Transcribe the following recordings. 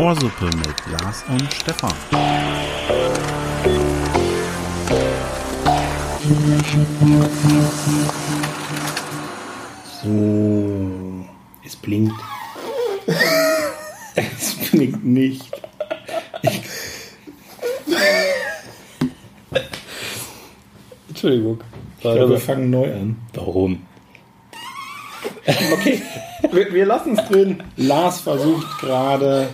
Ohrsuppe mit Lars und Stefan. So, es blinkt. es blinkt nicht. Entschuldigung. Ich glaube, wir fangen neu an. Warum? Okay, wir, wir lassen es drin. Lars versucht gerade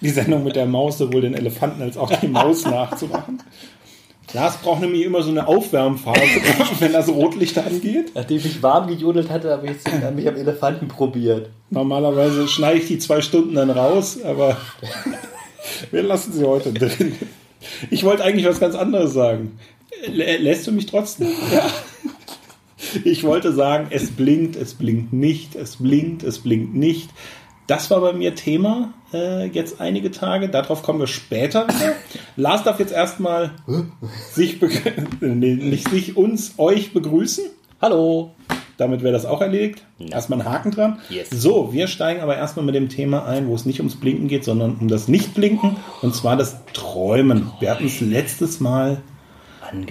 die Sendung mit der Maus sowohl den Elefanten als auch die Maus nachzumachen. Lars braucht nämlich immer so eine Aufwärmphase, wenn das Rotlicht angeht. Nachdem ich warm gejodelt hatte, habe ich jetzt mich am Elefanten probiert. Normalerweise schneide ich die zwei Stunden dann raus, aber wir lassen sie heute drin. Ich wollte eigentlich was ganz anderes sagen. Lä lässt du mich trotzdem? Ja. Ich wollte sagen, es blinkt, es blinkt nicht, es blinkt, es blinkt nicht. Das war bei mir Thema äh, jetzt einige Tage. Darauf kommen wir später wieder. Lars darf jetzt erstmal sich, nee, nicht sich, uns, euch begrüßen. Hallo. Damit wäre das auch erledigt. Erstmal einen Haken dran. Yes. So, wir steigen aber erstmal mit dem Thema ein, wo es nicht ums Blinken geht, sondern um das Nicht-Blinken. Und zwar das Träumen. Wir hatten es letztes Mal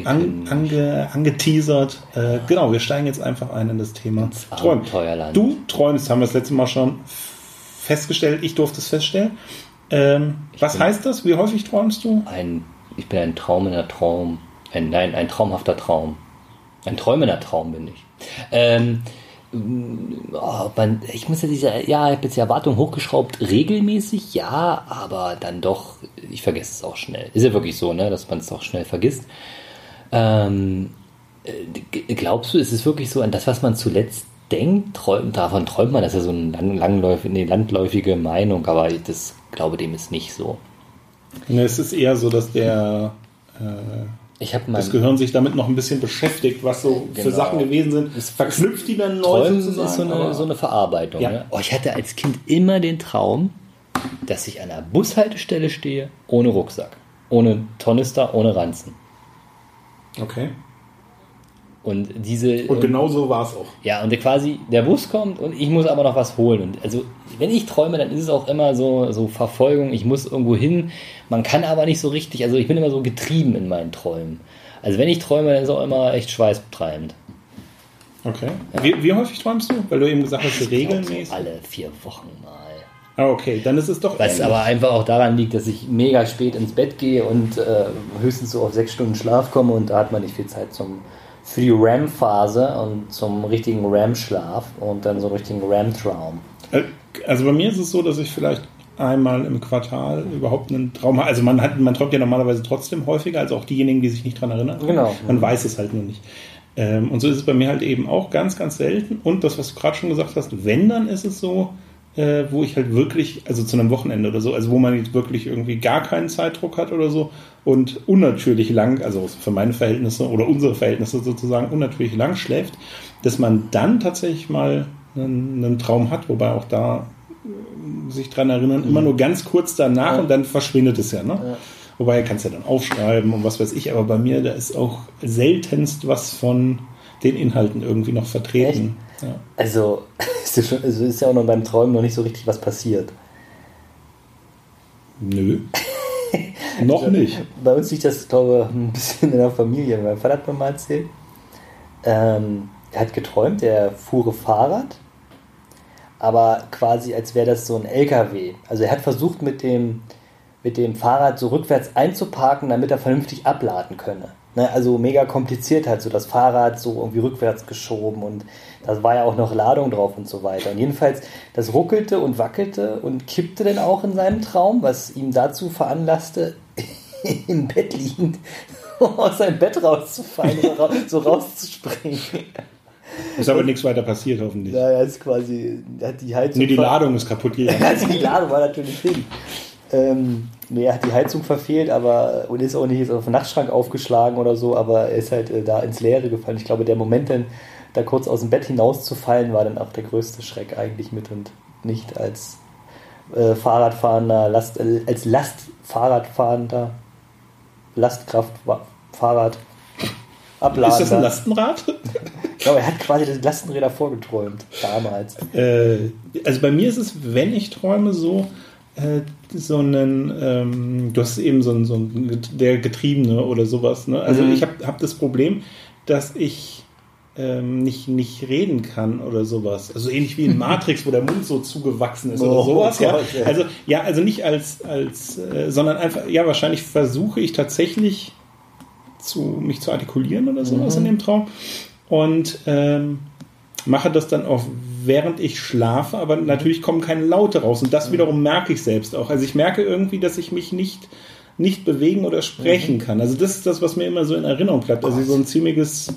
an, ange, angeteasert. Äh, genau, wir steigen jetzt einfach ein in das Thema Träumen. Du träumst, haben wir das letzte Mal schon festgestellt. Ich durfte es feststellen. Ähm, was heißt das? Wie häufig träumst du? Ein, ich bin ein traumender Traum. Ein, nein, ein traumhafter Traum. Ein träumender Traum bin ich. Ähm, oh, man, ich muss ja diese, ja, ich habe jetzt die Erwartung hochgeschraubt, regelmäßig, ja, aber dann doch, ich vergesse es auch schnell. Ist ja wirklich so, ne, dass man es auch schnell vergisst. Ähm, äh, glaubst du, ist es wirklich so an das, was man zuletzt denkt? Träumt, davon träumt man, das ist ja so eine lang, langläufige, nee, landläufige Meinung, aber das glaube dem ist nicht so. Ne, es ist eher so, dass der äh, Ich das Gehirn sich damit noch ein bisschen beschäftigt, was so für Genau. Sachen gewesen sind. Es verknüpft die dann neu Träumen sozusagen. ist so eine, so eine Verarbeitung. Ja. Ne? Oh, ich hatte als Kind immer den Traum, dass ich an einer Bushaltestelle stehe, ohne Rucksack, ohne Tornister, ohne Ranzen. Okay. Und diese Und genau so war es auch. ja und der quasi der Bus kommt und ich muss aber noch was holen. Und also wenn ich träume, dann ist es auch immer so so Verfolgung. Ich muss irgendwo hin. Man kann aber nicht so richtig. Also ich bin immer so getrieben in meinen Träumen. Also wenn ich träume, dann ist es auch immer echt schweißtreibend. Okay. Wie, wie häufig träumst du? Weil du eben gesagt hast, regelmäßig. Alle vier Wochen mal. Ah, okay, dann ist es doch. Was ähnlich. aber einfach auch daran liegt, dass ich mega spät ins Bett gehe und äh, höchstens so auf sechs Stunden Schlaf komme und da hat man nicht viel Zeit zum, für die REM-Phase und zum richtigen REM-Schlaf und dann so einen richtigen REM-Traum. Äh, Also bei mir ist es so, dass ich vielleicht einmal im Quartal überhaupt einen Traum habe. Also man hat, man träumt ja normalerweise trotzdem häufiger, als auch diejenigen, die sich nicht dran erinnern. Genau. Man weiß es halt nur nicht. Ähm, und so ist es bei mir halt eben auch ganz, ganz selten. Und das, was du gerade schon gesagt hast, wenn, dann ist es so, äh, wo ich halt wirklich, also zu einem Wochenende oder so, also wo man jetzt wirklich irgendwie gar keinen Zeitdruck hat oder so und unnatürlich lang, also für meine Verhältnisse oder unsere Verhältnisse sozusagen unnatürlich lang schläft, dass man dann tatsächlich mal einen, einen Traum hat, wobei auch da äh, sich dran erinnern, immer nur ganz kurz danach und dann verschwindet es ja. Ne? Wobei, kannst ja dann aufschreiben und was weiß ich, aber bei mir, da ist auch seltenst was von den Inhalten irgendwie noch vertreten. Ja. Also ist, ja schon, also ist ja auch noch beim Träumen noch nicht so richtig was passiert. Nö. noch nicht. Bei uns liegt das, glaube ich, ein bisschen in der Familie. Mein Vater hat mir mal erzählt, ähm, er hat geträumt, er fuhre Fahrrad, aber quasi als wäre das so ein LKW. Also er hat versucht, mit dem, mit dem Fahrrad so rückwärts einzuparken, damit er vernünftig abladen könne. Ne, also mega kompliziert halt, so das Fahrrad so irgendwie rückwärts geschoben und da war ja auch noch Ladung drauf und so weiter. Und jedenfalls, das ruckelte und wackelte und kippte dann auch in seinem Traum, was ihm dazu veranlasste, im Bett liegend aus seinem Bett rauszufallen oder so rauszuspringen. Ist aber nichts weiter passiert, hoffentlich. Ja, er ist quasi, hat die Heizung. Nee, die Ladung ist kaputt gegangen. Also die Ladung war natürlich hin. Ähm, nee, er hat die Heizung verfehlt, aber und ist auch nicht jetzt auf den Nachtschrank aufgeschlagen oder so, aber er ist halt äh, da ins Leere gefallen. Ich glaube, der Moment dann da kurz aus dem Bett hinauszufallen, war dann auch der größte Schreck eigentlich mit und nicht als äh, Fahrradfahrender, Last, äh, als Lastfahrradfahrender, Lastkraft, Fahrrad, Ist das ein. Lastenrad? glaube, er hat quasi die Lastenräder vorgeträumt, damals. Äh, also bei mir ist es, wenn ich träume, so, so einen, ähm, du hast eben so einen, so einen der Getriebene oder sowas. Ne? Also Mhm. ich habe hab das Problem, dass ich ähm, nicht, nicht reden kann oder sowas. Also ähnlich wie in Matrix, wo der Mund so zugewachsen ist Oh oder sowas. ja. Gott, ja. Also ja, also nicht als, als äh, sondern einfach, ja, wahrscheinlich versuche ich tatsächlich zu, mich zu artikulieren oder sowas Mhm. in dem Traum. Und ähm, mache das dann auch während ich schlafe, aber natürlich kommen keine Laute raus. Und das wiederum merke ich selbst auch. Also ich merke irgendwie, dass ich mich nicht, nicht bewegen oder sprechen kann. Also das ist das, was mir immer so in Erinnerung bleibt. Also so ein ziemliches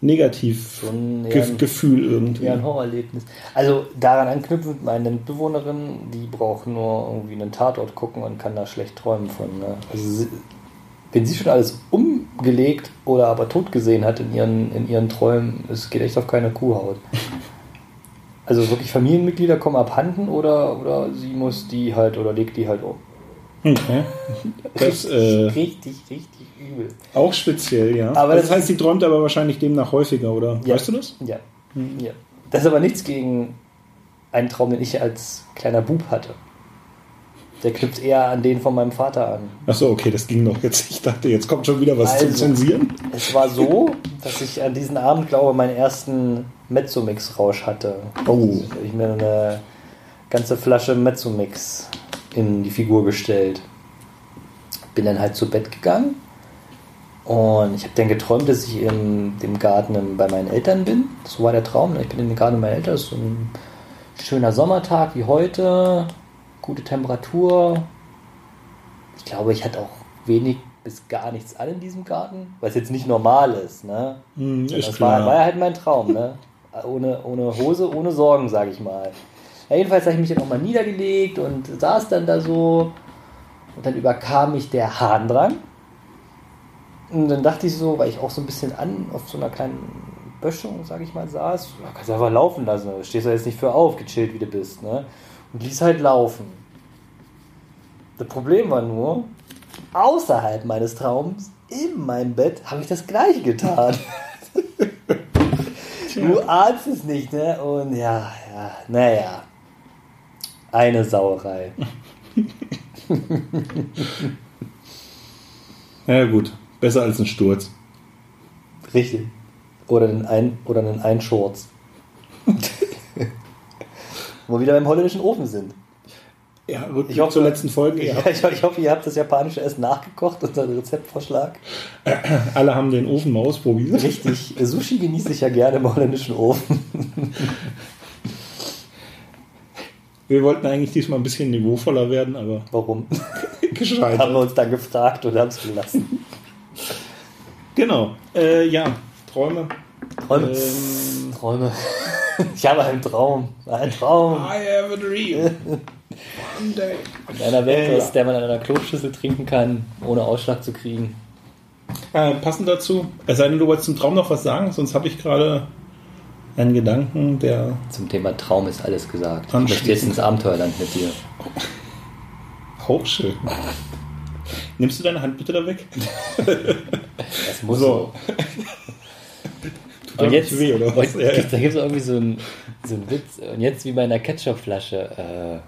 Negativgefühl irgendwie. irgendwie. Ja, ein Horrorerlebnis. Also daran anknüpfend, meine Mitbewohnerin, die braucht nur irgendwie einen Tatort gucken und kann da schlecht träumen von. Ne? Also sie, wenn sie schon alles umgelegt oder aber tot gesehen hat in ihren, in ihren Träumen, es geht echt auf keine Kuhhaut. Also wirklich Familienmitglieder kommen abhanden oder, oder sie muss die halt oder legt die halt um. Okay. Das, äh, richtig, richtig übel. auch speziell, ja. Aber das, das heißt, sie träumt aber wahrscheinlich demnach häufiger, oder? Ja. Weißt du das? Ja. ja. Das ist aber nichts gegen einen Traum, den ich als kleiner Bub hatte. Der knüpft eher an den von meinem Vater an. Achso, okay, das ging noch jetzt. Ich dachte, jetzt kommt schon wieder was Also. zum Zensieren. Es war so, dass ich an diesem Abend, glaube ich, meinen ersten Mezzomix-Rausch hatte. Oh. Da habe ich mir eine ganze Flasche Mezzomix in die Figur gestellt. Bin dann halt zu Bett gegangen und ich habe dann geträumt, dass ich in dem Garten im- bei meinen Eltern bin. So war der Traum. ne? Ich bin in dem Garten meiner Eltern. Es ist so ein schöner Sommertag wie heute. Gute Temperatur. Ich glaube, ich hatte auch wenig bis gar nichts an in diesem Garten, was jetzt nicht normal ist. Ne? Hm, ist das war, war ja halt mein Traum, ne? Ohne, ohne Hose, ohne Sorgen, sage ich mal. Ja, jedenfalls habe ich mich dann auch mal niedergelegt und saß dann da so. Und dann überkam mich der Harndrang. Und dann dachte ich so, weil ich auch so ein bisschen an auf so einer kleinen Böschung, sage ich mal, saß, ja, kannst du einfach laufen lassen. Du stehst ja jetzt nicht für auf, gechillt wie du bist, ne? Und ließ halt laufen. Das Problem war nur, außerhalb meines Traums, in meinem Bett, habe ich das gleiche getan. du ahnst es nicht, ne? Und ja, ja, naja. Eine Sauerei. Ja, gut. Besser als ein Sturz. Richtig. Oder einen, Ein oder einen Einschurz. Wo wir wieder beim holländischen Ofen sind. Ja, gut. Ich hoffe- zur letzten Folge. Ich, Ja. ich, ich hoffe, ihr habt das japanische Essen nachgekocht, unseren Rezeptvorschlag. Alle haben den Ofen mal ausprobiert. Richtig. Sushi genieße ich ja gerne im holländischen Ofen. Wir wollten eigentlich diesmal ein bisschen niveauvoller werden, aber Warum? haben gescheitert. wir uns dann gefragt und haben es gelassen. Genau. Äh, ja, Träume. Träume. Ähm, Träume. Ich habe einen Traum. Ein Traum. I have a dream. One day. In einer Welt, aus ja. der man in einer Kloschüssel trinken kann, ohne Ausschlag zu kriegen. Äh, passend dazu, es sei denn, du wolltest zum Traum noch was sagen, sonst habe ich gerade einen Gedanken, der Zum Thema Traum ist alles gesagt. Ich möchte jetzt ins Abenteuerland mit dir. auch schön. Nimmst du deine Hand bitte da weg? Das muss So. Und jetzt, weh, oder was? und, Ja, ja. da gibt es irgendwie so einen so einen Witz. Und jetzt wie bei einer Ketchupflasche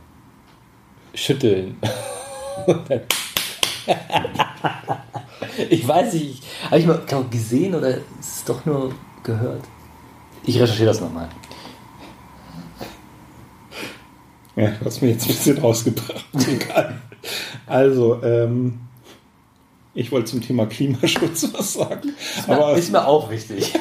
äh, schütteln. Dann- ich weiß nicht, habe ich mal glaub, gesehen oder ist es doch nur gehört? Ich recherchiere das nochmal. Ja, du hast mir jetzt ein bisschen rausgebracht. Egal. Also, ähm, ich wollte zum Thema Klimaschutz was sagen. Aber ist mir auch wichtig.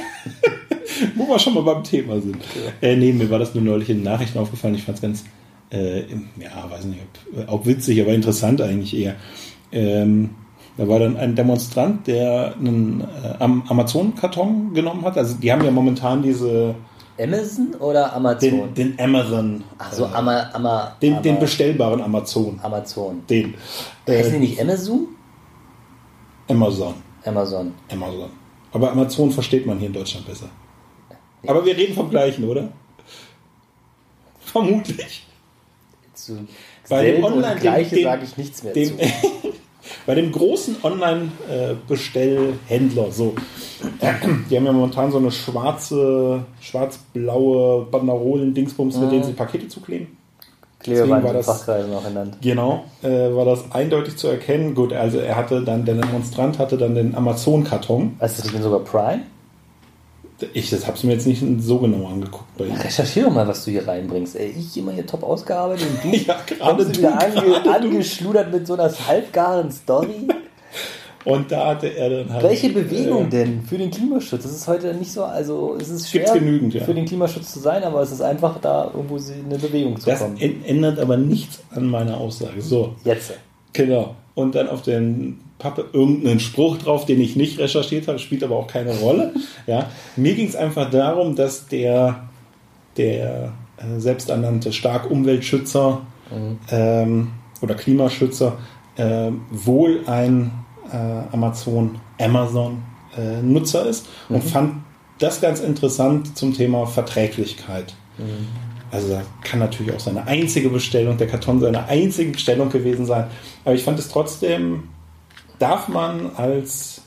wo wir schon mal beim Thema sind. Äh, nee, mir war das nur neulich in den Nachrichten aufgefallen. Ich fand es ganz, äh, ja, weiß nicht, ob, ob witzig, aber interessant eigentlich eher. Ähm, da war dann ein Demonstrant, der einen äh, Am- Amazon-Karton genommen hat. Also die haben ja momentan diese Amazon oder Amazon? den, den Amazon, Ach so, äh, Ama, Ama, den, Ama, den bestellbaren Amazon. Amazon. Den. Heißen die Äh, nicht Amazon? Amazon. Amazon. Amazon. Aber Amazon versteht man hier in Deutschland besser. Aber wir reden vom gleichen, oder? Vermutlich. Zu Bei dem Online- Gleiche sage ich nichts mehr dem- zu. bei dem großen Online-Bestellhändler, so, die haben ja momentan so eine schwarze, schwarz-blaue Banderolen-Dingsbums, mit denen sie Pakete zukleben. Klebeband war das- Fachkreisen auch genannt. Genau, äh, war das eindeutig zu erkennen. Gut, also er hatte dann, der Demonstrant hatte dann den Amazon-Karton. Du, das denn sogar Prime? Ich das hab's mir jetzt nicht so genau angeguckt bei. Recherchiere doch mal, was du hier reinbringst. Ey, ich immer hier top ausgearbeitet und du Ja, gerade kommst du wieder ange du. angeschludert mit so einer halbgaren Story. Und da hatte er dann halt. Welche Bewegung äh, denn für den Klimaschutz? Das ist heute nicht so, also es ist schwer genügend, ja. für den Klimaschutz zu sein, aber es ist einfach da irgendwo eine Bewegung zu Das kommen. ä- ändert aber nichts an meiner Aussage. So, Jetzt. genau. Und dann auf den Pappe irgendeinen Spruch drauf, den ich nicht recherchiert habe, spielt aber auch keine Rolle. Ja, mir ging es einfach darum, dass der, der äh, selbsternannte stark Umweltschützer ähm, oder Klimaschützer äh, wohl ein äh, Amazon, Amazon äh, Nutzer ist und fand das ganz interessant zum Thema Verträglichkeit. Also da kann natürlich auch seine einzige Bestellung, der Karton seine einzige Bestellung gewesen sein. Aber ich fand es trotzdem, darf man als,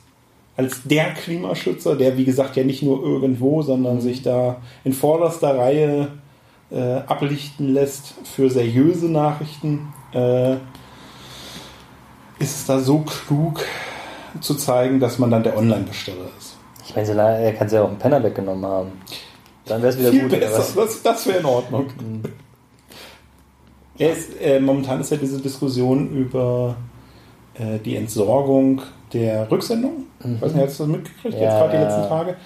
als der Klimaschützer, der wie gesagt ja nicht nur irgendwo, sondern sich da in vorderster Reihe äh, ablichten lässt für seriöse Nachrichten, äh, ist es da so klug zu zeigen, dass man dann der Online-Besteller ist. Ich meine, solange- er kann es ja auch einen Penner weggenommen haben. Dann wäre es wieder Viel gut. besser, das, das wäre in Ordnung. Er ist, äh, momentan ist ja diese Diskussion über äh, die Entsorgung der Rücksendung. Ich weiß nicht, hast du das mitgekriegt, jetzt Ja, gerade die letzten Tage?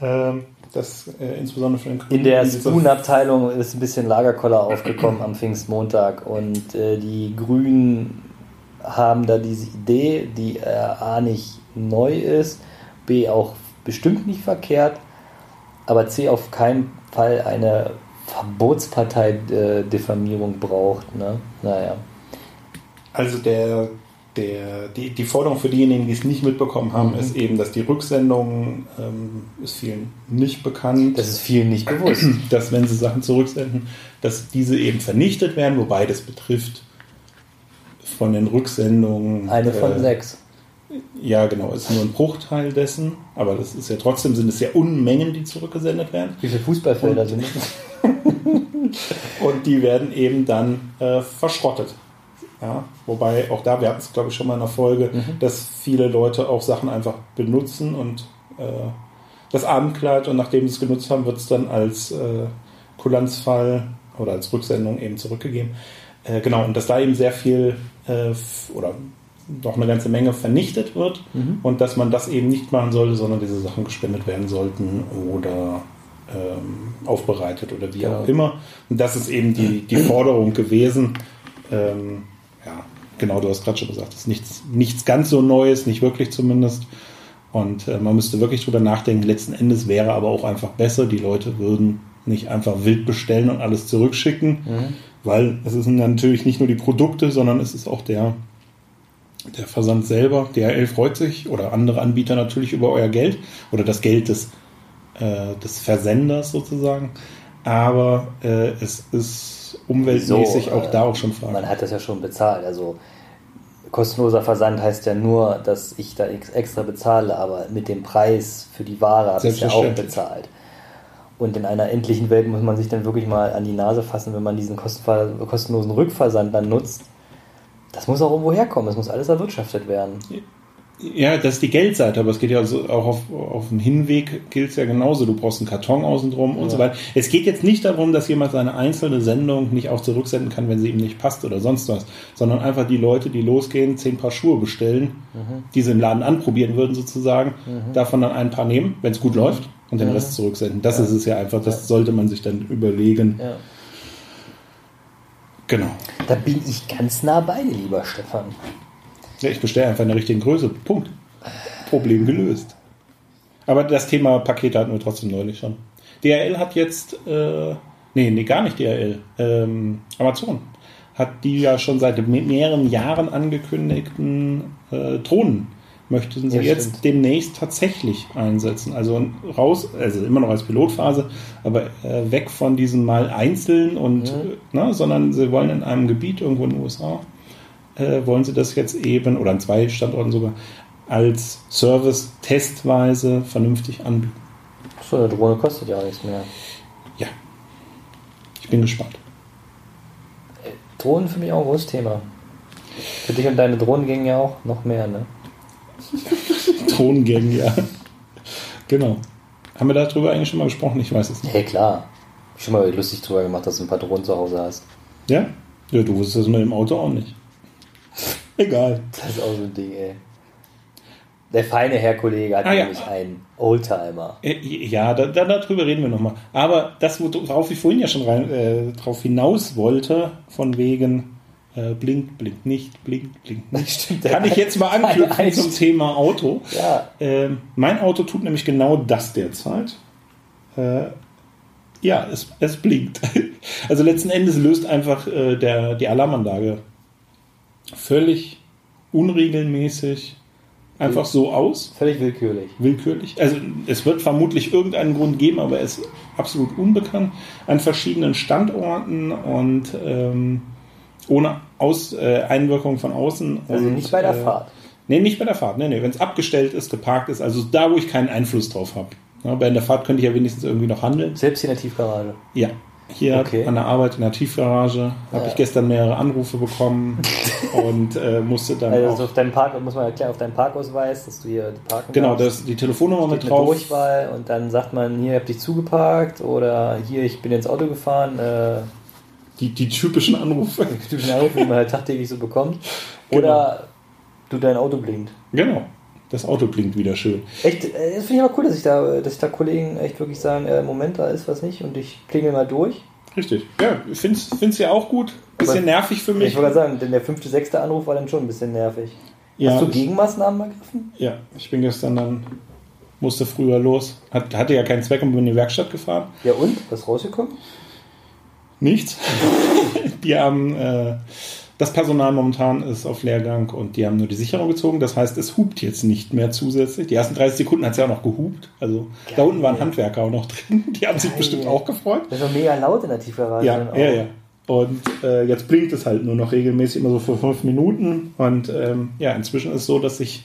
Ähm, das äh, insbesondere für den In der Spoon-Abteilung ist ein bisschen Lagerkoller aufgekommen am Pfingstmontag und äh, die Grünen haben da diese Idee, die äh, A nicht neu ist, B auch bestimmt nicht verkehrt, aber C auf keinen Fall eine Verbotspartei-Diffamierung braucht. Ne? Naja. Also der, der, die, die Forderung für diejenigen, die es nicht mitbekommen haben, Mhm. ist eben, dass die Rücksendung ähm, ist vielen nicht bekannt. Das ist vielen nicht bewusst. dass wenn sie Sachen zurücksenden, dass diese eben vernichtet werden, wobei das betrifft von den Rücksendungen. Eine von äh, sechs. Ja, genau, ist nur ein Bruchteil dessen, aber das ist ja trotzdem, sind es ja Unmengen, die zurückgesendet werden. Wie viele Fußballfelder sind das? Und die werden eben dann äh, verschrottet. Ja, wobei auch da, wir hatten es glaube ich schon mal in der Folge, dass viele Leute auch Sachen einfach benutzen und äh, das Abendkleid und nachdem sie es genutzt haben, wird es dann als äh, Kulanzfall oder als Rücksendung eben zurückgegeben. Äh, genau, und dass da eben sehr viel äh, oder noch eine ganze Menge vernichtet wird und dass man das eben nicht machen sollte, sondern diese Sachen gespendet werden sollten oder ähm, aufbereitet oder wie Genau. auch immer. Und das ist eben die, die Forderung gewesen. Ähm, ja, genau, du hast gerade schon gesagt, es ist nichts, nichts ganz so Neues, nicht wirklich zumindest. Und äh, man müsste wirklich drüber nachdenken. Letzten Endes wäre aber auch einfach besser, die Leute würden nicht einfach wild bestellen und alles zurückschicken, weil es sind natürlich nicht nur die Produkte, sondern es ist auch der, der Versand selber. DHL freut sich oder andere Anbieter natürlich über euer Geld oder das Geld des, äh, des Versenders sozusagen. Aber äh, es ist umweltmäßig So, auch äh, da auch schon fraglich. Man hat das ja schon bezahlt. Also kostenloser Versand heißt ja nur, dass ich da ex- extra bezahle, aber mit dem Preis für die Ware habe ich ja auch bezahlt. Und in einer endlichen Welt muss man sich dann wirklich mal an die Nase fassen, wenn man diesen kostenlosen Rückversand dann nutzt. Das muss auch irgendwo herkommen, das muss alles erwirtschaftet werden. Ja, das ist die Geldseite, aber es geht ja so auch auf, auf den Hinweg gilt es ja genauso. Du brauchst einen Karton außen drum und Ja. so weiter. Es geht jetzt nicht darum, dass jemand seine einzelne Sendung nicht auch zurücksenden kann, wenn sie ihm nicht passt oder sonst was, sondern einfach die Leute, die losgehen, zehn Paar Schuhe bestellen, die sie im Laden anprobieren würden sozusagen, davon dann ein paar nehmen, wenn es gut läuft und den Rest zurücksenden. Das ist es ja einfach, das Ja. sollte man sich dann überlegen. Ja. Genau. Da bin ich ganz nah bei dir, lieber Stefan. Ja, ich bestelle einfach in der richtigen Größe. Punkt. Problem gelöst. Aber das Thema Pakete hatten wir trotzdem neulich schon. DHL hat jetzt, äh, nee, nee, gar nicht DHL, ähm, Amazon hat die ja schon seit me- mehreren Jahren angekündigten äh, Drohnen möchten sie Ja, jetzt stimmt. demnächst tatsächlich einsetzen. Also raus, also immer noch als Pilotphase, aber äh, weg von diesen mal einzeln und, Mhm. ne, sondern sie wollen in einem Gebiet irgendwo in den USA äh, wollen sie das jetzt eben, oder an zwei Standorten sogar, als Service testweise vernünftig anbieten. So eine Drohne kostet ja auch nichts mehr. Ja. Ich bin gespannt. Drohnen für mich auch ein großes Thema. Für dich und deine Drohnengänge ja auch noch mehr, ne? Drohnengänge, ja. Genau. Haben wir darüber eigentlich schon mal gesprochen? Ich weiß es nicht. Hey, klar. Schon mal lustig drüber gemacht, dass du ein paar Drohnen zu Hause hast. Ja? Ja, du wusstest das mit dem Auto auch nicht. Egal. Das ist auch so ein Ding, ey. Der feine Herr Kollege hat Ah, ja. nämlich einen Oldtimer. Äh, Ja, da, da, darüber reden wir nochmal. Aber das, worauf ich vorhin ja schon rein, äh, drauf hinaus wollte, von wegen äh, blinkt, blinkt nicht, blinkt, blinkt nicht. Stimmt, Kann ich jetzt mal anknüpfen zum Thema Auto. Ja. Ähm, mein Auto tut nämlich genau das derzeit. Äh, ja, es, es blinkt. Also letzten Endes löst einfach äh, der, die Alarmanlage völlig unregelmäßig einfach so aus Völlig willkürlich. willkürlich. Also es wird vermutlich irgendeinen Grund geben, aber er ist absolut unbekannt. An verschiedenen Standorten und ähm, ohne Aus, äh, Einwirkung von außen. Also und, nicht bei der äh, Fahrt. Nee, nicht bei der Fahrt. Nee, nee, wenn es abgestellt ist, geparkt ist, also da, wo ich keinen Einfluss drauf habe. Ja, bei der Fahrt könnte ich ja wenigstens irgendwie noch handeln. Selbst in der Tiefgarage. Ja. Hier Okay. an der Arbeit in der Tiefgarage habe Ja. ich gestern mehrere Anrufe bekommen und äh, musste dann Also auch. auf deinen Park, muss man erklären, auf deinen Parkausweis, dass du hier parken Genau, darfst. das, die Telefonnummer mit drauf. Durchwahl und dann sagt man, hier habt dich zugeparkt oder hier, ich bin ins Auto gefahren. Äh, Die, die typischen Anrufe. typischen Anruf, die man halt tagtäglich so bekommt. Oder du dein Auto blinkt. Genau. Das Auto klingt wieder schön. Echt, äh, das finde ich aber cool, dass ich da, dass ich da Kollegen echt wirklich sagen, äh, Moment, da ist was nicht und ich klingel mal durch. Richtig. Ja, ich finde es ja auch gut. Bisschen Aber- nervig für Ich mich. wollte gerade sagen, denn der fünfte, sechste Anruf war dann schon ein bisschen nervig. Ja, Hast du ich- Gegenmaßnahmen ergriffen? Ja, ich bin gestern dann, musste früher los. Hat, hatte ja keinen Zweck und bin in die Werkstatt gefahren. Ja und? Was rausgekommen? Nichts. die haben, äh, das Personal momentan ist auf Leergang und die haben nur die Sicherung gezogen. Das heißt, es hupt jetzt nicht mehr zusätzlich. Die ersten 30 Sekunden hat es ja auch noch gehupt. Also da Geil. unten waren Handwerker auch noch drin. Die haben sich Geil. bestimmt auch gefreut. Das doch mega laut in der Tiefgarage. Ja, ja, ja. Und äh, jetzt blinkt es halt nur noch regelmäßig, immer so für fünf Minuten. Und ähm, ja, inzwischen ist es so, dass ich,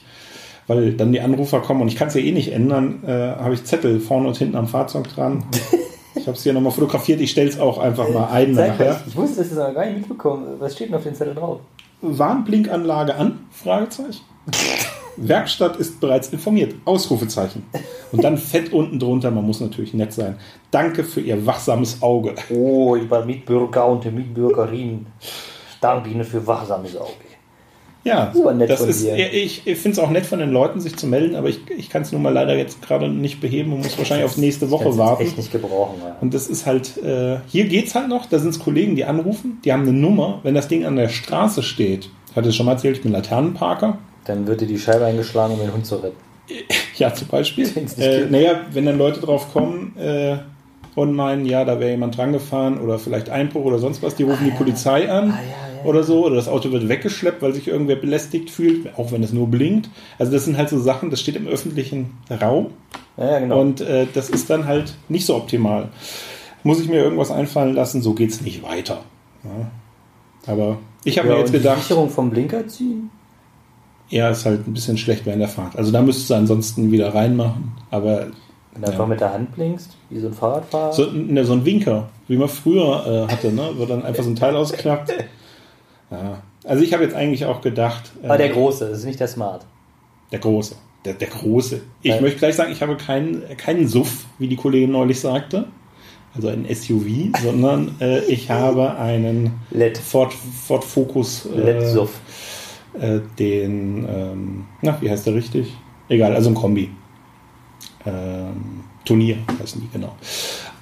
weil dann die Anrufer kommen und ich kann es ja eh nicht ändern, äh, habe ich Zettel vorne und hinten am Fahrzeug dran. ich habe es hier nochmal fotografiert, ich stelle es auch einfach mal ein Zeig nachher. ich, ich wusste das jetzt noch gar nicht mitbekommen. Was steht denn auf den Zettel drauf? Warnblinkanlage an? Fragezeichen. Werkstatt ist bereits informiert. Ausrufezeichen. Und dann fett unten drunter, man muss natürlich nett sein. Danke für Ihr wachsames Auge. Oh, lieber Mitbürger und Mitbürgerin, ich danke Ihnen für wachsames Auge. Ja, Das war nett das von ist, dir. ich, ich finde es auch nett von den Leuten, sich zu melden, aber ich, ich kann es nun mal leider jetzt gerade nicht beheben und muss wahrscheinlich auf nächste Woche warten. echt nicht gebrauchen. Ja. Und das ist halt, äh, hier geht's halt noch, da sind es Kollegen, die anrufen, die haben eine Nummer, wenn das Ding an der Straße steht. Ich hatte es schon mal erzählt, ich bin Laternenparker. Dann wird dir die Scheibe eingeschlagen, um den Hund zu retten. Ja, zum Beispiel. Äh, naja, wenn dann Leute drauf kommen äh, und meinen, ja, da wäre jemand dran gefahren oder vielleicht Einbruch oder sonst was, die rufen die Polizei an Ah, ja, ja, oder so, oder das Auto wird weggeschleppt, weil sich irgendwer belästigt fühlt, auch wenn es nur blinkt. Also das sind halt so Sachen, das steht im öffentlichen Raum Ja, genau. und äh, das ist dann halt nicht so optimal. Muss ich mir irgendwas einfallen lassen, so geht's nicht weiter. Ja. Aber ich habe ja, mir jetzt und die gedacht, Sicherung vom Blinker ziehen? ja, ist halt ein bisschen schlecht während der Fahrt. Also da müsstest du ansonsten wieder reinmachen, aber Wenn du einfach Ja. mit der Hand blinkst, wie so ein Fahrradfahrer. So, ne, so ein Winker, wie man früher äh, hatte, ne? wo dann einfach so ein Teil ausklappt. Ja. Also ich habe jetzt eigentlich auch gedacht, äh, Aber der Große, das ist nicht der Smart. der Große, der, der Große. Ich Ja. möchte gleich sagen, ich habe keinen keinen Suff, wie die Kollegin neulich sagte, also ein SUV, sondern äh, ich habe einen LED. Ford, Ford Focus, äh, LED-Suff. äh, den, ähm, na, wie heißt der richtig? Egal, also ein Kombi. Ähm, Turnier heißen die, genau.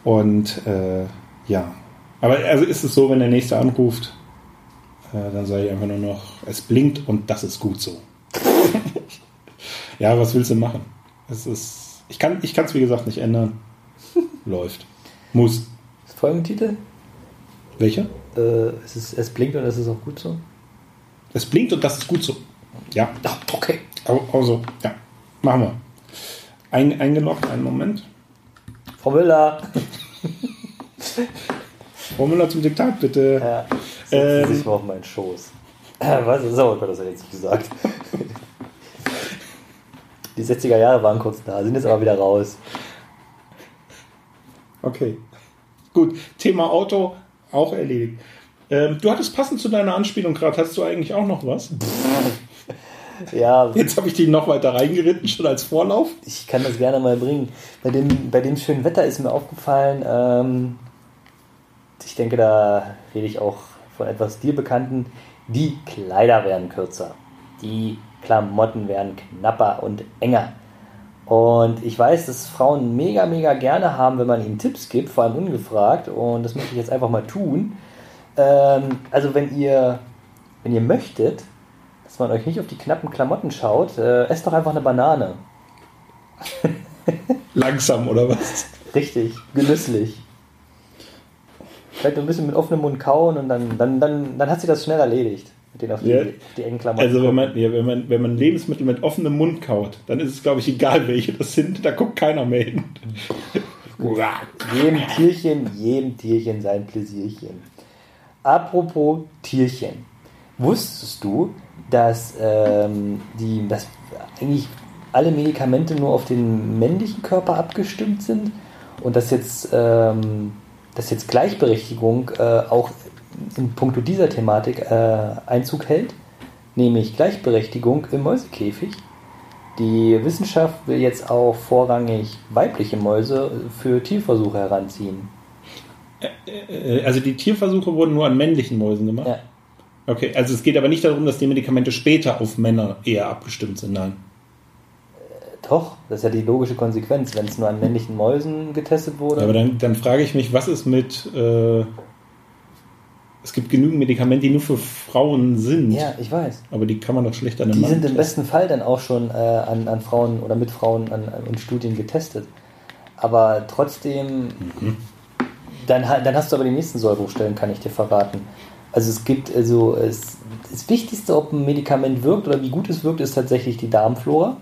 Und äh, ja, aber also ist es so, wenn der Nächste anruft, äh, dann sage ich einfach nur noch, es blinkt und das ist gut so. ja, was willst du machen? Es ist, ich kann es wie gesagt nicht ändern. Läuft. Muss. Das Folgentitel? Welcher? Äh, es, ist, es blinkt und es ist auch gut so. Es blinkt und das ist gut so. Ja. Ach, okay. Also, ja, machen wir. Ein, eingeloggt, einen Moment. Frau Müller. Frau Müller zum Diktat, bitte. Ja, setzen Ähm, Sie sich mal auf meinen Schoß. Was? So, Gott, das hat jetzt nicht gesagt. Die 60er Jahre waren kurz da, sind jetzt aber wieder raus. Okay. Gut, Thema Auto auch erledigt. Ähm, du hattest passend zu deiner Anspielung gerade, hast du eigentlich auch noch was? Ja, Jetzt habe ich die noch weiter reingeritten, schon als Vorlauf. ich kann das gerne mal bringen. Bei dem, bei dem schönen Wetter ist mir aufgefallen, ähm, ich denke, da rede ich auch von etwas dir Bekannten, die Kleider werden kürzer. Die Klamotten werden knapper und enger. Und ich weiß, dass Frauen mega, mega gerne haben, wenn man ihnen Tipps gibt, vor allem ungefragt. Und das möchte ich jetzt einfach mal tun. Ähm, also wenn ihr, wenn ihr möchtet, dass man euch nicht auf die knappen Klamotten schaut, äh, esst doch einfach eine Banane. Langsam, oder was? Richtig, genüsslich. Vielleicht ein bisschen mit offenem Mund kauen und dann, dann, dann, dann hat sie das schnell erledigt. Mit denen auf die, Ja. die engen Klamotten. Also wenn man, ja, wenn, man, wenn man Lebensmittel mit offenem Mund kaut, dann ist es, glaube ich, egal, welche das sind. Da guckt keiner mehr hin. jedem Tierchen, jedem Tierchen sein Pläsierchen. Apropos Tierchen. Wusstest du, dass, ähm, die, dass eigentlich alle Medikamente nur auf den männlichen Körper abgestimmt sind und dass jetzt, ähm, dass jetzt Gleichberechtigung äh, auch in puncto dieser Thematik äh, Einzug hält? Nämlich Gleichberechtigung im Mäusekäfig. Die Wissenschaft will jetzt auch vorrangig weibliche Mäuse für Tierversuche heranziehen. Äh, Also die Tierversuche wurden nur an männlichen Mäusen gemacht? Ja. Okay, also es geht aber nicht darum, dass die Medikamente später auf Männer eher abgestimmt sind, nein. Doch, das ist ja die logische Konsequenz, wenn es nur an männlichen Mäusen getestet wurde. Ja, aber dann, dann frage ich mich, was ist mit... Äh, es gibt genügend Medikamente, die nur für Frauen sind. Ja, ich weiß. Aber die kann man doch schlecht an einem Die Mann sind im besten Fall dann auch schon äh, an, an Frauen oder mit Frauen an, an, in Studien getestet. Aber trotzdem, dann, ha- dann hast du aber die nächsten Sollbruchstellen, kann ich dir verraten. Also es gibt, also es, das Wichtigste, ob ein Medikament wirkt oder wie gut es wirkt, ist tatsächlich die Darmflora.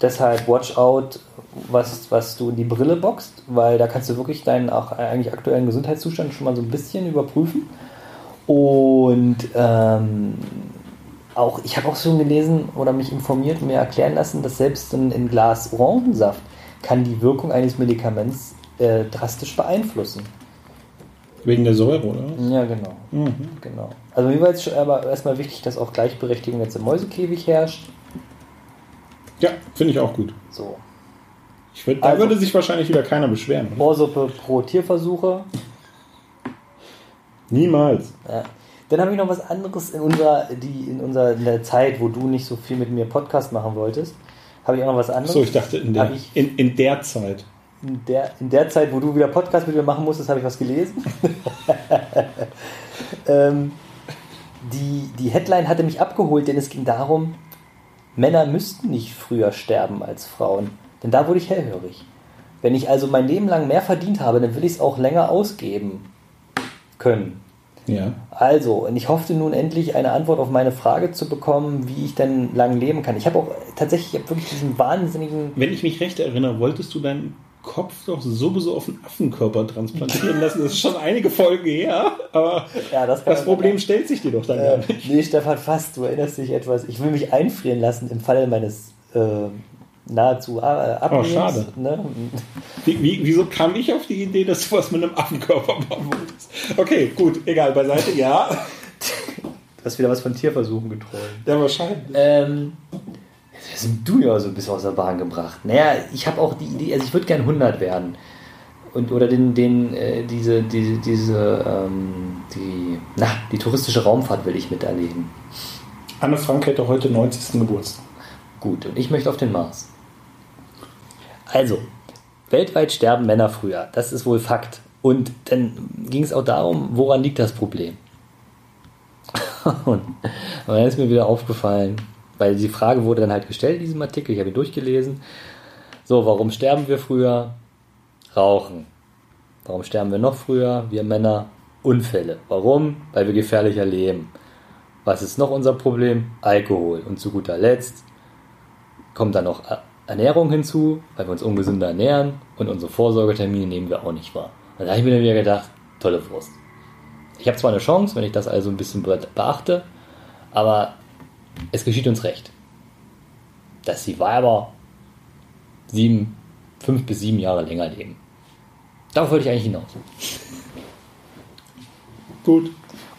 Deshalb watch out, was, was du in die Brille boxt, weil da kannst du wirklich deinen auch eigentlich aktuellen Gesundheitszustand schon mal so ein bisschen überprüfen. Und ähm, auch, ich habe auch schon gelesen oder mich informiert und mir erklären lassen, dass selbst in, in Glas Orangensaft kann die Wirkung eines Medikaments äh, drastisch beeinflussen. Wegen der Säure, oder? Ja, genau. Mhm. genau. Also mir war jetzt schon aber erstmal wichtig, dass auch Gleichberechtigung jetzt im Mäusekäfig herrscht. Ja, finde ich auch gut. So. Würd, da Also- würde sich wahrscheinlich wieder keiner beschweren. Oder? Ohrsuppe pro Tierversuche. Niemals. Ja. Dann habe ich noch was anderes in unserer, die, in unserer in der Zeit, wo du nicht so viel mit mir Podcast machen wolltest, habe ich auch noch was anderes. So, ich dachte, in der, ich- in, in der Zeit. in der, in der Zeit, wo du wieder Podcast mit mir machen musstest, habe ich was gelesen. ähm, die, die Headline hatte mich abgeholt, denn es ging darum, Männer müssten nicht früher sterben als Frauen. Denn da wurde ich hellhörig. Wenn ich also mein Leben lang mehr verdient habe, dann will ich es auch länger ausgeben können. Ja. Also, und ich hoffte nun endlich eine Antwort auf meine Frage zu bekommen, wie ich denn lang leben kann. Ich habe auch tatsächlich ich hab wirklich diesen wahnsinnigen Wenn ich mich recht erinnere, wolltest du deinen Kopf doch sowieso auf einen Affenkörper transplantieren lassen. Das ist schon einige Folgen her, aber Ja, das das Problem stellt sich dir doch dann Äh, gar nicht. nee, Stefan, fast, du erinnerst dich etwas. Ich will mich einfrieren lassen im Falle meines äh, nahezu äh, Abnehmens. schade. Ne? Wie, wie, wieso kam ich auf die Idee, dass du was mit einem Affenkörper machen wolltest? Okay, gut, egal, beiseite, ja. Du hast wieder was von Tierversuchen geträumt. Ja, wahrscheinlich. Ähm, sind du ja so ein bisschen aus der Bahn gebracht. Naja, ich habe auch die Idee, also ich würde gern 100 werden. Und, oder den, den, äh, diese, diese, diese, ähm, die, na, die touristische Raumfahrt will ich miterleben. Anne Frank hätte heute 90. Geburtstag. Gut, und ich möchte auf den Mars. Also, weltweit sterben Männer früher. Das ist wohl Fakt. Und dann ging es auch darum, woran liegt das Problem? und und dann ist mir wieder aufgefallen, weil die Frage wurde dann halt gestellt in diesem Artikel, ich habe ihn durchgelesen. So, warum sterben wir früher? Rauchen. Warum sterben wir noch früher? Wir Männer. Unfälle. Warum? Weil wir gefährlicher leben. Was ist noch unser Problem? Alkohol. Und zu guter Letzt kommt dann noch Ernährung hinzu, weil wir uns ungesünder ernähren und unsere Vorsorgetermine nehmen wir auch nicht wahr. Und da habe ich mir dann wieder gedacht, tolle Wurst. Ich habe zwar eine Chance, wenn ich das also ein bisschen be- beachte, aber es geschieht uns recht, dass die Weiber sieben, fünf bis sieben Jahre länger leben. Darauf wollte ich eigentlich hinaus. Gut.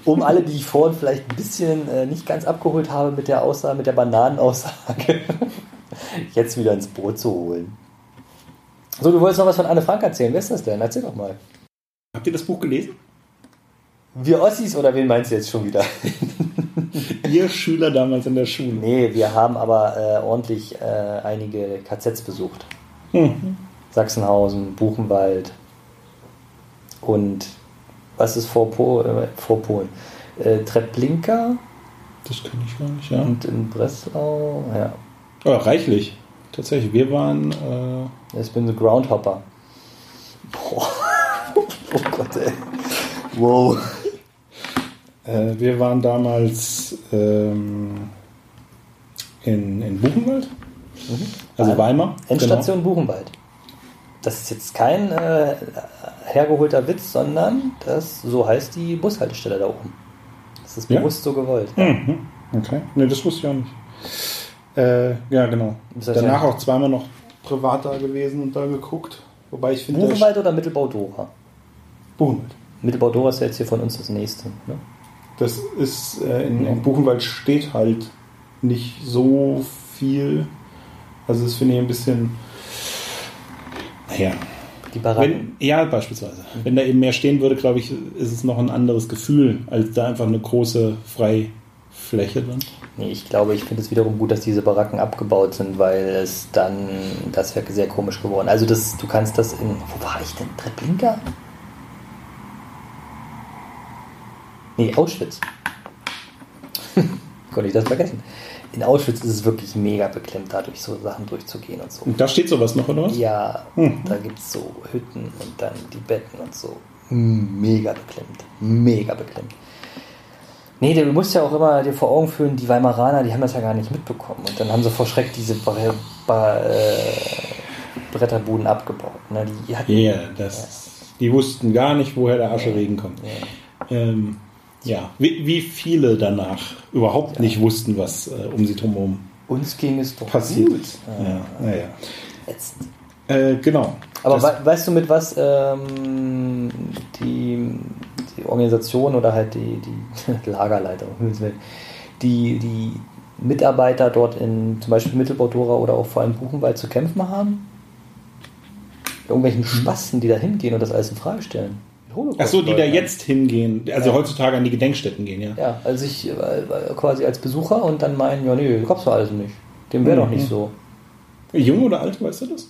Um alle, die ich vorhin vielleicht ein bisschen äh, nicht ganz abgeholt habe mit der Aussage, mit der Bananenaussage, jetzt wieder ins Boot zu holen. So, du wolltest noch was von Anne Frank erzählen. Wer ist das denn? Erzähl doch mal. Habt ihr das Buch gelesen? Wir Ossis oder wen meinst du jetzt schon wieder? Ihr Schüler damals in der Schule. nee, wir haben aber äh, ordentlich äh, einige KZs besucht. Mhm. Sachsenhausen, Buchenwald und was ist vor, po äh, vor Polen? Äh, Treblinka Das kann ich gar nicht, ja. und in Breslau. Ja, Oh, reichlich. Tatsächlich, wir waren. Äh, ich bin so Groundhopper. Boah. Oh Gott, ey. Wow. Äh, wir waren damals ähm, in, in Buchenwald. Also Weimar. Endstation Buchenwald. Das ist jetzt kein äh, hergeholter Witz, sondern das so heißt die Bushaltestelle da oben. Das ist Ja? bewusst so gewollt. Genau. Mhm. Okay. Ne, das wusste ich auch nicht. Äh, ja, genau. Danach ja- auch zweimal noch privat da gewesen und da geguckt. Wobei ich finde. Buchenwald oder Mittelbau Dora? Buchenwald. Mittelbau Dora ist ja jetzt hier von uns das nächste. Ne? Das ist äh, in, in Buchenwald steht halt nicht so viel. Also das finde ich ein bisschen. Naja. Die Baracken. Wenn, ja, beispielsweise. Wenn da eben mehr stehen würde, glaube ich, ist es noch ein anderes Gefühl, als da einfach eine große Freifläche dann. Nee, ich glaube, ich finde es wiederum gut, dass diese Baracken abgebaut sind, weil es dann, das wäre sehr komisch geworden. Also das, du kannst das in, wo war ich denn? Treblinka? Nee, Auschwitz. Konnte ich das vergessen. In Auschwitz ist es wirklich mega beklemmt, da durch so Sachen durchzugehen und so. Und da steht sowas noch, oder was? Ja, Mhm. da gibt es so Hütten und dann die Betten und so. Mega beklemmt. Mega beklemmt. Nee, du musst ja auch immer dir vor Augen führen, die Weimaraner, die haben das ja gar nicht mitbekommen. Und dann haben sie vor Schreck diese Bre Bre äh, Bretterbuden abgebaut. Ne? Die hatten, Ja, das, die wussten gar nicht, woher der Ascheregen kommt. Ähm, ja, wie, wie viele danach überhaupt nicht wussten, was äh, um sie drumherum Uns ging es doch passiert. gut. Ja, naja. Jetzt. Äh, genau. Aber we weißt du, mit was ähm, die, die Organisation oder halt die, die Lagerleiter, die, die Mitarbeiter dort in zum Beispiel Mittelbau-Dora oder auch vor allem Buchenwald zu kämpfen haben? Irgendwelchen Spasten, die da hingehen und das alles in Frage stellen. Ach so, die da jetzt hingehen, also Ja. heutzutage an die Gedenkstätten gehen, ja. Ja, also ich äh, äh, quasi als Besucher und dann meinen, ja, nee, gab's doch alles nicht. Dem wäre Mhm. doch nicht so. Jung oder alt, weißt du das?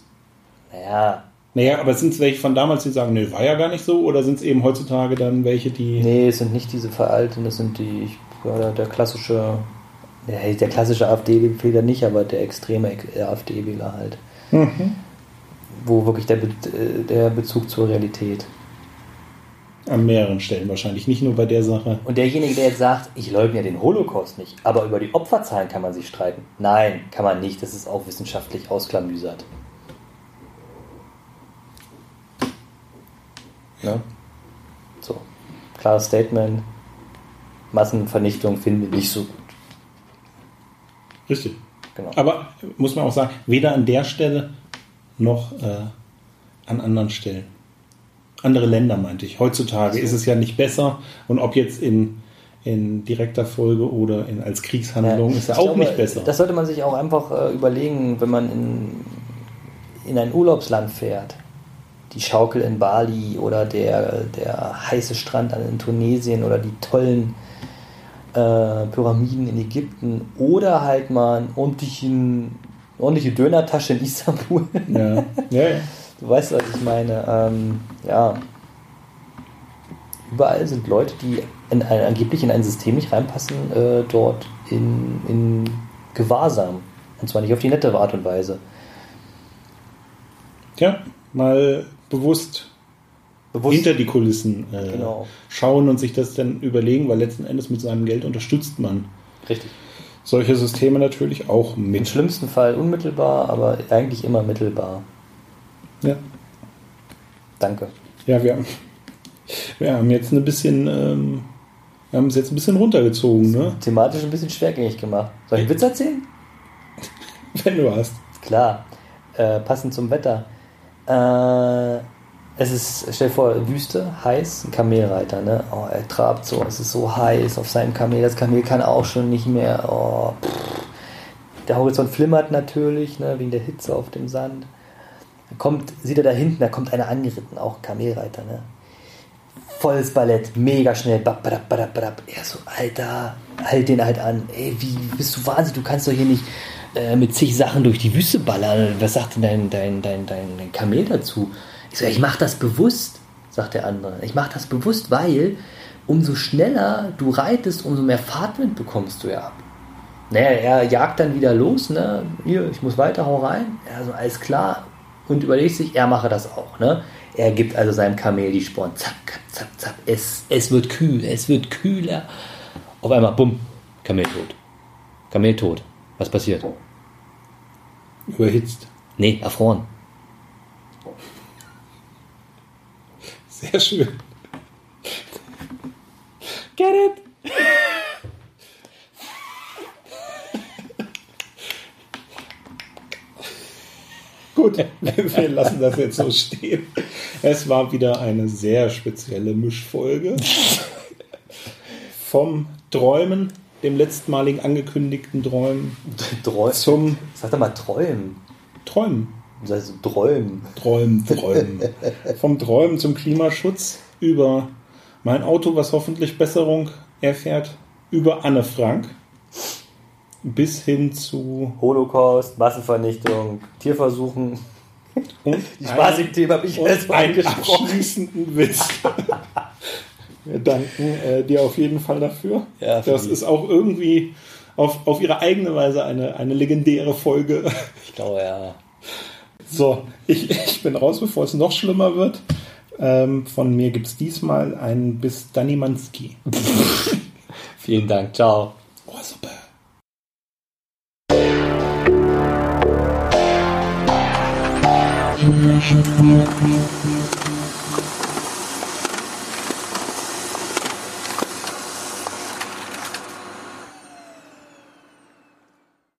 Naja, Naja, aber sind es welche von damals, die sagen, nee, war ja gar nicht so, oder sind es eben heutzutage dann welche, die. Nee, es sind nicht diese veralteten, das sind die, ich, ja, der klassische, der, der klassische AfD-Wähler nicht, aber der extreme äh, AfD-Wähler halt. Mhm. Wo wirklich der, Be der Bezug zur Realität. An mehreren Stellen wahrscheinlich, nicht nur bei der Sache. Und derjenige, der jetzt sagt, ich leugne ja den Holocaust nicht, aber über die Opferzahlen kann man sich streiten. Nein, kann man nicht, das ist auch wissenschaftlich ausklamüsert. Ne? So, klares Statement. Massenvernichtung finden wir nicht so gut. Richtig. Genau. Aber muss man auch sagen, weder an der Stelle noch äh, an anderen Stellen. Andere Länder meinte ich. Heutzutage ist es ja nicht besser. Und ob jetzt in, in direkter Folge oder in, als Kriegshandlung, ist ja auch glaube, nicht besser. Das sollte man sich auch einfach äh, überlegen, wenn man in, in ein Urlaubsland fährt. Die Schaukel in Bali oder der, der heiße Strand an- in Tunesien oder die tollen äh, Pyramiden in Ägypten oder halt mal einen ordentlichen, ordentliche Dönertasche in Istanbul. ja. Ja, ja. Du weißt, was ich meine. Ähm, ja. Überall sind Leute, die in ein, angeblich in ein System nicht reinpassen, äh, dort in, in Gewahrsam. Und zwar nicht auf die nette Art und Weise. Tja, mal bewusst, Bewusst. hinter die Kulissen äh, Genau. schauen und sich das dann überlegen, weil letzten Endes mit seinem Geld unterstützt man Richtig. solche Systeme natürlich auch Im mit. schlimmsten Fall unmittelbar, aber eigentlich immer mittelbar. Ja. Danke. Ja, wir, Wir haben jetzt ein bisschen, ähm, wir haben es jetzt ein bisschen runtergezogen, ne? Thematisch ein bisschen schwergängig gemacht. Soll ich einen Witz erzählen? Wenn du hast. Klar. Äh, passend zum Wetter. Äh, es ist, stell dir vor, Wüste, heiß, ein Kamelreiter, ne? Oh, er trabt so, es ist so heiß auf seinem Kamel. Das Kamel kann auch schon nicht mehr. Oh. Der Horizont flimmert natürlich, ne, wegen der Hitze auf dem Sand. Dann kommt, sieht er da hinten, da kommt einer angeritten, auch ein Kamelreiter, ne? Volles Ballett, mega schnell. Er so, Alter, halt den halt an. Ey, wie bist du wahnsinnig? Du kannst doch hier nicht äh, mit zig Sachen durch die Wüste ballern. Was sagt denn dein, dein, dein, dein, dein Kamel dazu? Ich so, ich mach das bewusst, sagt der andere. Ich mach das bewusst, weil umso schneller du reitest, umso mehr Fahrtwind bekommst du ja ab. Naja, er jagt dann wieder los, ne? Hier, ich muss weiter, hau rein. Er so, alles klar. Und überlegt sich, er mache das auch, ne? Er gibt also seinem Kamel die Sporen. Zack, zack, zack. Es, es wird kühl, es wird kühler. Auf einmal, bumm, Kamel tot. Kamel tot. Was passiert? Überhitzt. Nee, erfroren. Sehr schön. Get it? Gut, wir lassen das jetzt so stehen. Es war wieder eine sehr spezielle Mischfolge. Vom Träumen, dem letztmaligen angekündigten Träumen, Träumen. zum Sag doch mal träumen. Träumen. Das heißt träumen. Träumen, träumen. Vom Träumen zum Klimaschutz über mein Auto, was hoffentlich Besserung erfährt, über Anne Frank bis hin zu Holocaust, Massenvernichtung, Tierversuchen. und Die spaßigen Themen habe ich einen angesprochen. abschließenden Witz. Wir danken äh, dir auf jeden Fall dafür. Ja, das ist auch irgendwie auf, auf ihre eigene Weise eine, eine legendäre Folge. Ich glaube, ja. So, ich, ich bin raus, bevor es noch schlimmer wird. Ähm, von mir gibt es diesmal einen bis Danimanski. Vielen Dank. Ciao. Oh, super. الرحمن